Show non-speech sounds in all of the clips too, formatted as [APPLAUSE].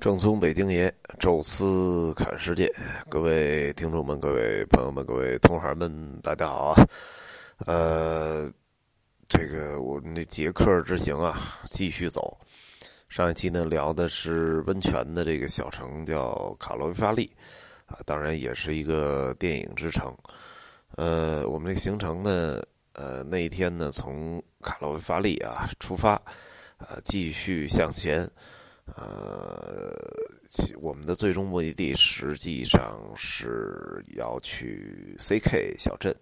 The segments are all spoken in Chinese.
正宗北京爷，宙斯看世界，各位听众们，各位朋友们，各位同行们，大家好啊！呃，这个我们这捷克之行啊，继续走。上一期呢聊的是温泉的这个小城叫卡罗维发利啊，当然也是一个电影之城。呃，我们这个行程呢，呃，那一天呢从卡罗维发利啊出发，呃，继续向前。呃，我们的最终目的地实际上是要去 CK 小镇。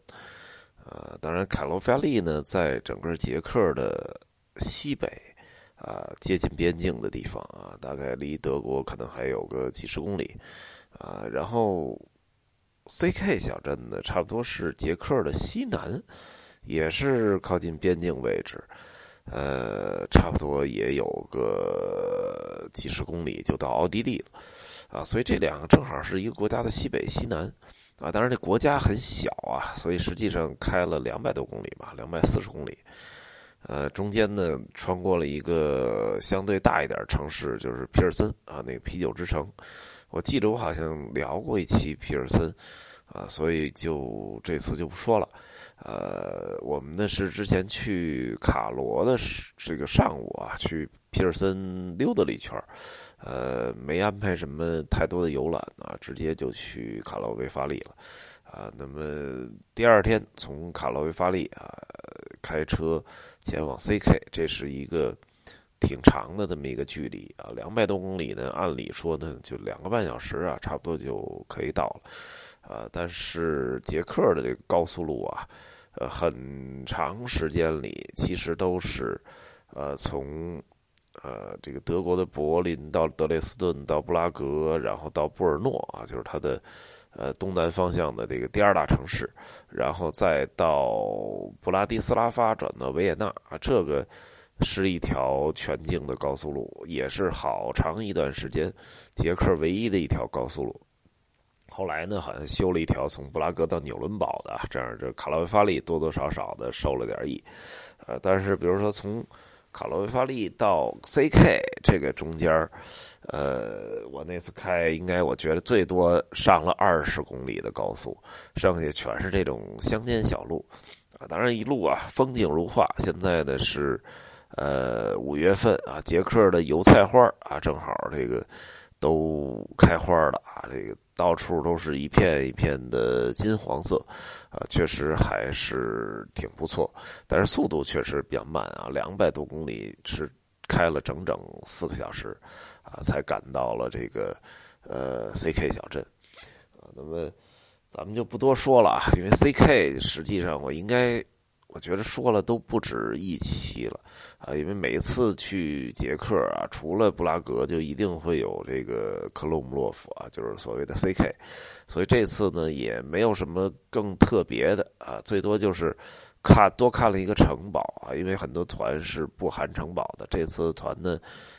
呃，当然，卡罗菲亚利呢，在整个捷克的西北，啊，接近边境的地方啊，大概离德国可能还有个几十公里。啊，然后 CK 小镇呢，差不多是捷克的西南，也是靠近边境位置。呃，差不多也有个几十公里就到奥地利了，啊，所以这两个正好是一个国家的西北西南，啊，当然这国家很小啊，所以实际上开了两百多公里吧，两百四十公里，呃，中间呢穿过了一个相对大一点城市，就是皮尔森啊，那个啤酒之城，我记得我好像聊过一期皮尔森，啊，所以就这次就不说了。呃，我们呢是之前去卡罗的这个上午啊，去皮尔森溜达了一圈呃，没安排什么太多的游览啊，直接就去卡罗维发利了，啊，那么第二天从卡罗维发利啊开车前往 CK，这是一个挺长的这么一个距离啊，两百多公里呢，按理说呢就两个半小时啊，差不多就可以到了。啊，但是捷克的这个高速路啊，呃，很长时间里其实都是，呃，从呃这个德国的柏林到德累斯顿到布拉格，然后到布尔诺啊，就是它的呃东南方向的这个第二大城市，然后再到布拉迪斯拉发转到维也纳啊，这个是一条全境的高速路，也是好长一段时间捷克唯一的一条高速路。后来呢，好像修了一条从布拉格到纽伦堡的，这样这卡罗维发利多多少少的受了点益，呃，但是比如说从卡罗维发利到 CK 这个中间呃，我那次开应该我觉得最多上了二十公里的高速，剩下全是这种乡间小路，啊，当然一路啊风景如画。现在呢是呃五月份啊，捷克的油菜花啊，正好这个都开花了啊，这个。到处都是一片一片的金黄色，啊，确实还是挺不错，但是速度确实比较慢啊，两百多公里是开了整整四个小时，啊，才赶到了这个呃 CK 小镇，啊，那么咱们就不多说了啊，因为 CK 实际上我应该。我觉得说了都不止一期了，啊，因为每次去捷克啊，除了布拉格，就一定会有这个克鲁姆洛夫啊，就是所谓的 CK，所以这次呢也没有什么更特别的啊，最多就是看多看了一个城堡啊，因为很多团是不含城堡的，这次团呢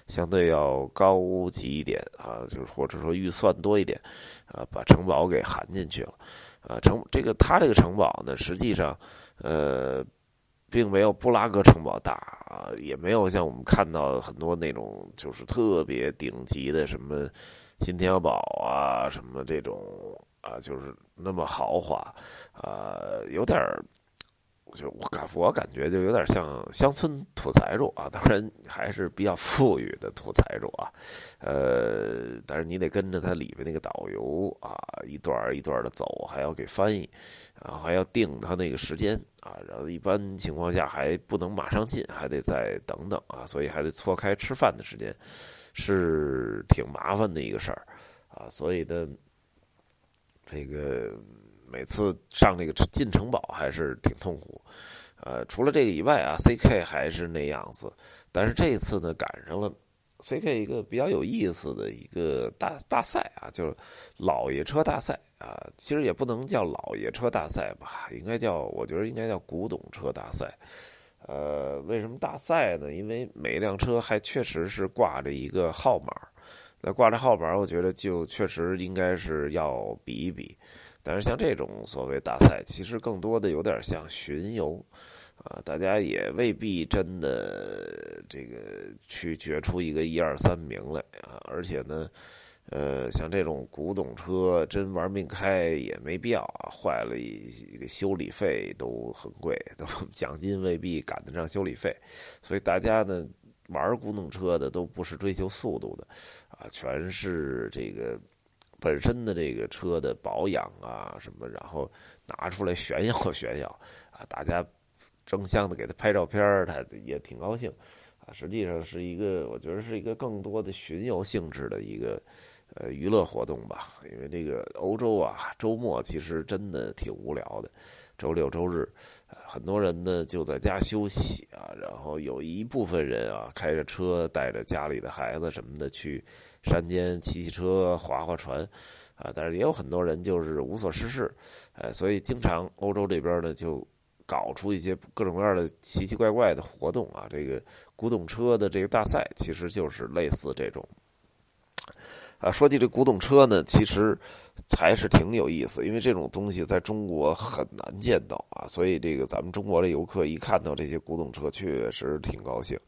相对要高级一点啊，就是或者说预算多一点，啊，把城堡给含进去了，啊，城这个它这个城堡呢，实际上。呃，并没有布拉格城堡大啊，也没有像我们看到很多那种就是特别顶级的什么新天鹅堡啊，什么这种啊，就是那么豪华啊，有点。就我感我感觉就有点像乡村土财主啊，当然还是比较富裕的土财主啊，呃，但是你得跟着他里边那个导游啊，一段一段的走，还要给翻译，然后还要定他那个时间啊，然后一般情况下还不能马上进，还得再等等啊，所以还得错开吃饭的时间，是挺麻烦的一个事儿啊，所以呢，这个。每次上那个进城堡还是挺痛苦，呃，除了这个以外啊，CK 还是那样子。但是这次呢，赶上了 CK 一个比较有意思的一个大大赛啊，就是老爷车大赛啊。其实也不能叫老爷车大赛吧，应该叫我觉得应该叫古董车大赛。呃，为什么大赛呢？因为每一辆车还确实是挂着一个号码，那挂着号码，我觉得就确实应该是要比一比。但是像这种所谓大赛，其实更多的有点像巡游，啊，大家也未必真的这个去决出一个一二三名来啊，而且呢，呃，像这种古董车真玩命开也没必要啊，坏了一个修理费都很贵，都 [LAUGHS] 奖金未必赶得上修理费，所以大家呢玩古董车的都不是追求速度的，啊，全是这个本身的这个车的保养啊什么，然后拿出来炫耀炫耀啊，大家。争相的给他拍照片他也挺高兴，啊，实际上是一个，我觉得是一个更多的巡游性质的一个，呃，娱乐活动吧。因为这个欧洲啊，周末其实真的挺无聊的，周六周日，很多人呢就在家休息啊，然后有一部分人啊开着车带着家里的孩子什么的去山间骑骑车、划划船，啊，但是也有很多人就是无所事事，呃，所以经常欧洲这边呢就。搞出一些各种各样的奇奇怪怪的活动啊！这个古董车的这个大赛，其实就是类似这种。啊，说起这古董车呢，其实还是挺有意思，因为这种东西在中国很难见到啊，所以这个咱们中国的游客一看到这些古董车，确实挺高兴。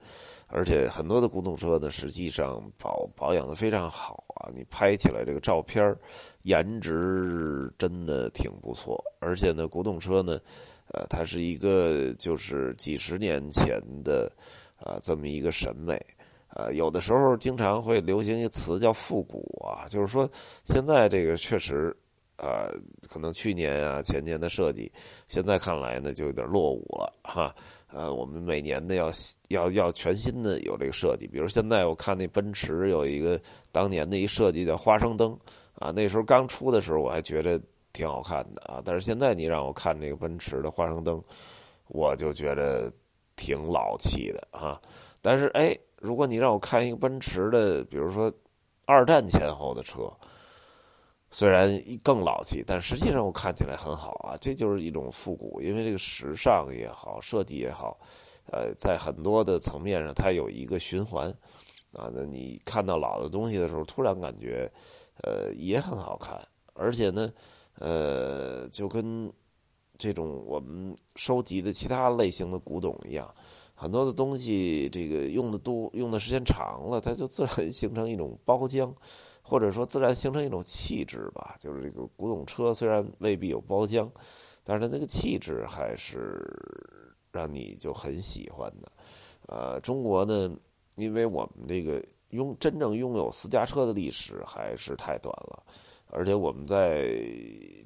而且很多的古董车呢，实际上保保养的非常好啊，你拍起来这个照片颜值真的挺不错。而且呢，古董车呢。呃，它是一个就是几十年前的，啊，这么一个审美，呃，有的时候经常会流行一词叫复古啊，就是说现在这个确实，呃，可能去年啊前年的设计，现在看来呢就有点落伍了哈，呃，我们每年呢要要要全新的有这个设计，比如现在我看那奔驰有一个当年的一设计叫花生灯，啊，那时候刚出的时候我还觉得。挺好看的啊，但是现在你让我看这个奔驰的花生灯，我就觉得挺老气的啊。但是哎，如果你让我看一个奔驰的，比如说二战前后的车，虽然更老气，但实际上我看起来很好啊。这就是一种复古，因为这个时尚也好，设计也好，呃，在很多的层面上，它有一个循环啊。那你看到老的东西的时候，突然感觉呃也很好看，而且呢。呃，就跟这种我们收集的其他类型的古董一样，很多的东西，这个用的多，用的时间长了，它就自然形成一种包浆，或者说自然形成一种气质吧。就是这个古董车虽然未必有包浆，但是它那个气质还是让你就很喜欢的。呃，中国呢，因为我们这个拥真正拥有私家车的历史还是太短了。而且我们在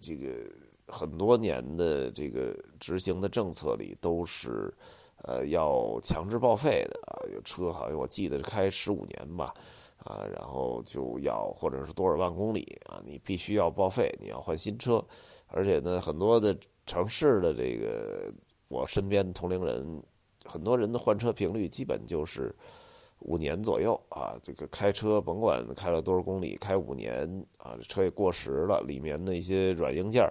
这个很多年的这个执行的政策里，都是呃要强制报废的啊。有车好像我记得是开十五年吧，啊，然后就要或者是多少万公里啊，你必须要报废，你要换新车。而且呢，很多的城市的这个我身边同龄人，很多人的换车频率基本就是。五年左右啊，这个开车甭管开了多少公里，开五年啊，车也过时了，里面的一些软硬件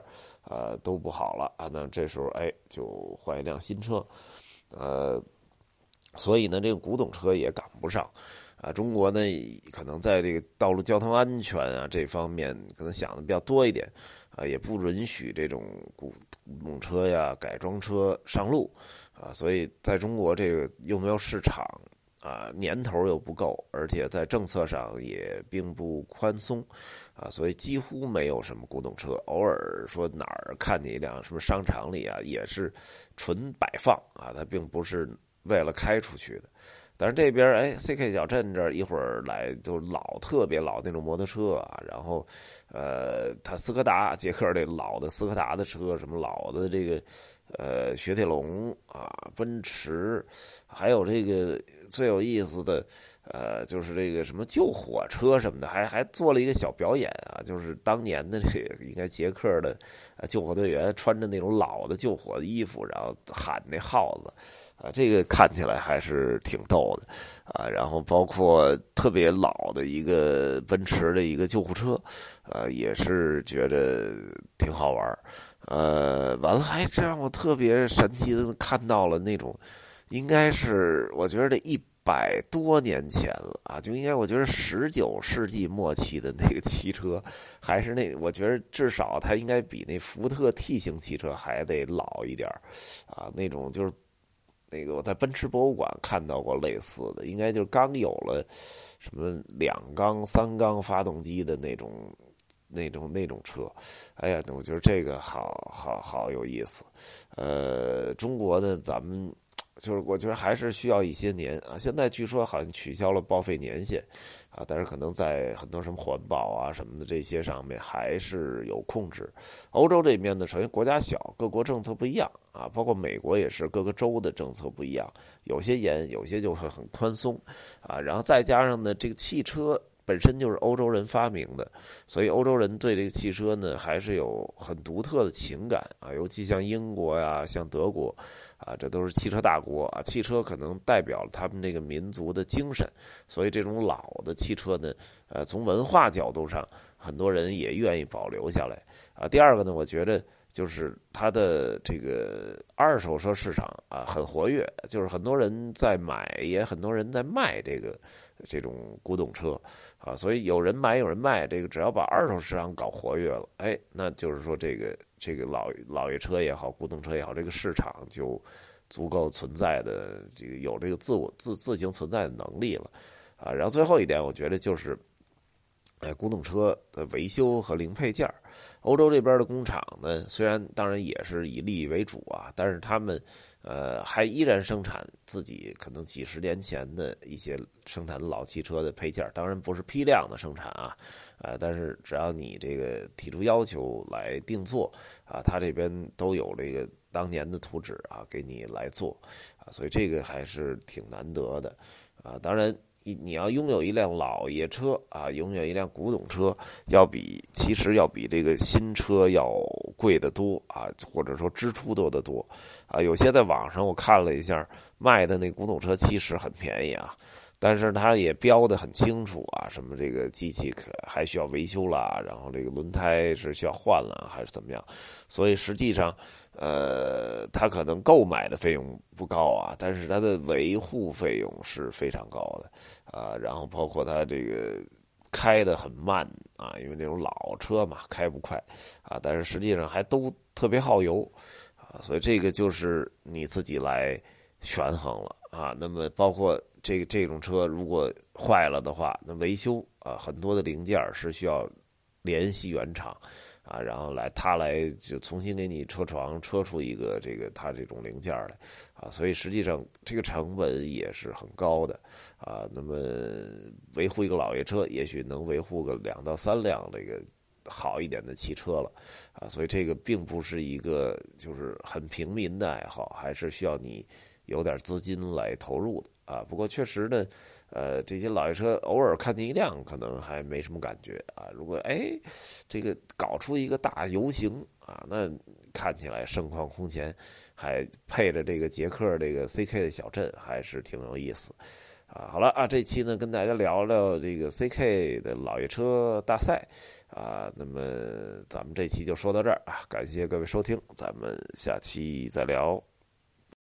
啊都不好了啊，那这时候哎就换一辆新车，呃，所以呢，这个古董车也赶不上啊。中国呢，可能在这个道路交通安全啊这方面可能想的比较多一点啊，也不允许这种古古董车呀、改装车上路啊，所以在中国这个又没有市场。啊，年头又不够，而且在政策上也并不宽松，啊，所以几乎没有什么古董车。偶尔说哪儿看见一辆什么商场里啊，也是纯摆放啊，它并不是为了开出去的。但是这边哎，CK 小镇这儿一会儿来就老特别老那种摩托车啊，然后呃，他斯柯达捷克这老的斯柯达的车，什么老的这个。呃，雪铁龙啊，奔驰，还有这个最有意思的，呃，就是这个什么救火车什么的，还还做了一个小表演啊，就是当年的这个应该捷克的救火队员穿着那种老的救火的衣服，然后喊那号子，啊，这个看起来还是挺逗的啊。然后包括特别老的一个奔驰的一个救护车，呃，也是觉得挺好玩呃，完了，还这让我特别神奇的看到了那种，应该是我觉得这一百多年前了啊，就应该我觉得十九世纪末期的那个汽车，还是那我觉得至少它应该比那福特 T 型汽车还得老一点啊，那种就是那个我在奔驰博物馆看到过类似的，应该就是刚有了什么两缸、三缸发动机的那种、那种、那种车。哎呀，我觉得这个好好好有意思。呃，中国呢，咱们就是我觉得还是需要一些年啊。现在据说好像取消了报废年限。啊，但是可能在很多什么环保啊什么的这些上面还是有控制。欧洲这边呢，首先国家小，各国政策不一样啊，包括美国也是各个州的政策不一样，有些严，有些就会很宽松啊。然后再加上呢，这个汽车本身就是欧洲人发明的，所以欧洲人对这个汽车呢还是有很独特的情感啊，尤其像英国呀，像德国。啊，这都是汽车大国啊！汽车可能代表了他们这个民族的精神，所以这种老的汽车呢，呃，从文化角度上，很多人也愿意保留下来啊。第二个呢，我觉得就是它的这个二手车市场啊很活跃，就是很多人在买，也很多人在卖这个这种古董车啊，所以有人买有人卖，这个只要把二手市场搞活跃了，哎，那就是说这个。这个老老爷车也好，古董车也好，这个市场就足够存在的，这个有这个自我自自行存在的能力了，啊，然后最后一点，我觉得就是，哎，古董车的维修和零配件欧洲这边的工厂呢，虽然当然也是以利益为主啊，但是他们。呃，还依然生产自己可能几十年前的一些生产老汽车的配件，当然不是批量的生产啊，呃，但是只要你这个提出要求来定做啊，他这边都有这个当年的图纸啊，给你来做啊，所以这个还是挺难得的啊，当然。你你要拥有一辆老爷车啊，拥有一辆古董车，要比其实要比这个新车要贵得多啊，或者说支出多得多啊。有些在网上我看了一下卖的那古董车，其实很便宜啊，但是它也标的很清楚啊，什么这个机器可还需要维修啦，然后这个轮胎是需要换了还是怎么样，所以实际上。呃，他可能购买的费用不高啊，但是他的维护费用是非常高的啊。然后包括他这个开的很慢啊，因为那种老车嘛，开不快啊。但是实际上还都特别耗油啊，所以这个就是你自己来权衡了啊。那么包括这这种车如果坏了的话，那维修啊，很多的零件是需要联系原厂。啊，然后来他来就重新给你车床车出一个这个他这种零件来，啊，所以实际上这个成本也是很高的，啊，那么维护一个老爷车，也许能维护个两到三辆这个好一点的汽车了，啊，所以这个并不是一个就是很平民的爱好，还是需要你有点资金来投入的，啊，不过确实呢。呃，这些老爷车偶尔看见一辆，可能还没什么感觉啊。如果哎，这个搞出一个大游行啊，那看起来盛况空前，还配着这个捷克这个 CK 的小镇，还是挺有意思啊。好了啊，这期呢跟大家聊聊这个 CK 的老爷车大赛啊。那么咱们这期就说到这儿啊，感谢各位收听，咱们下期再聊。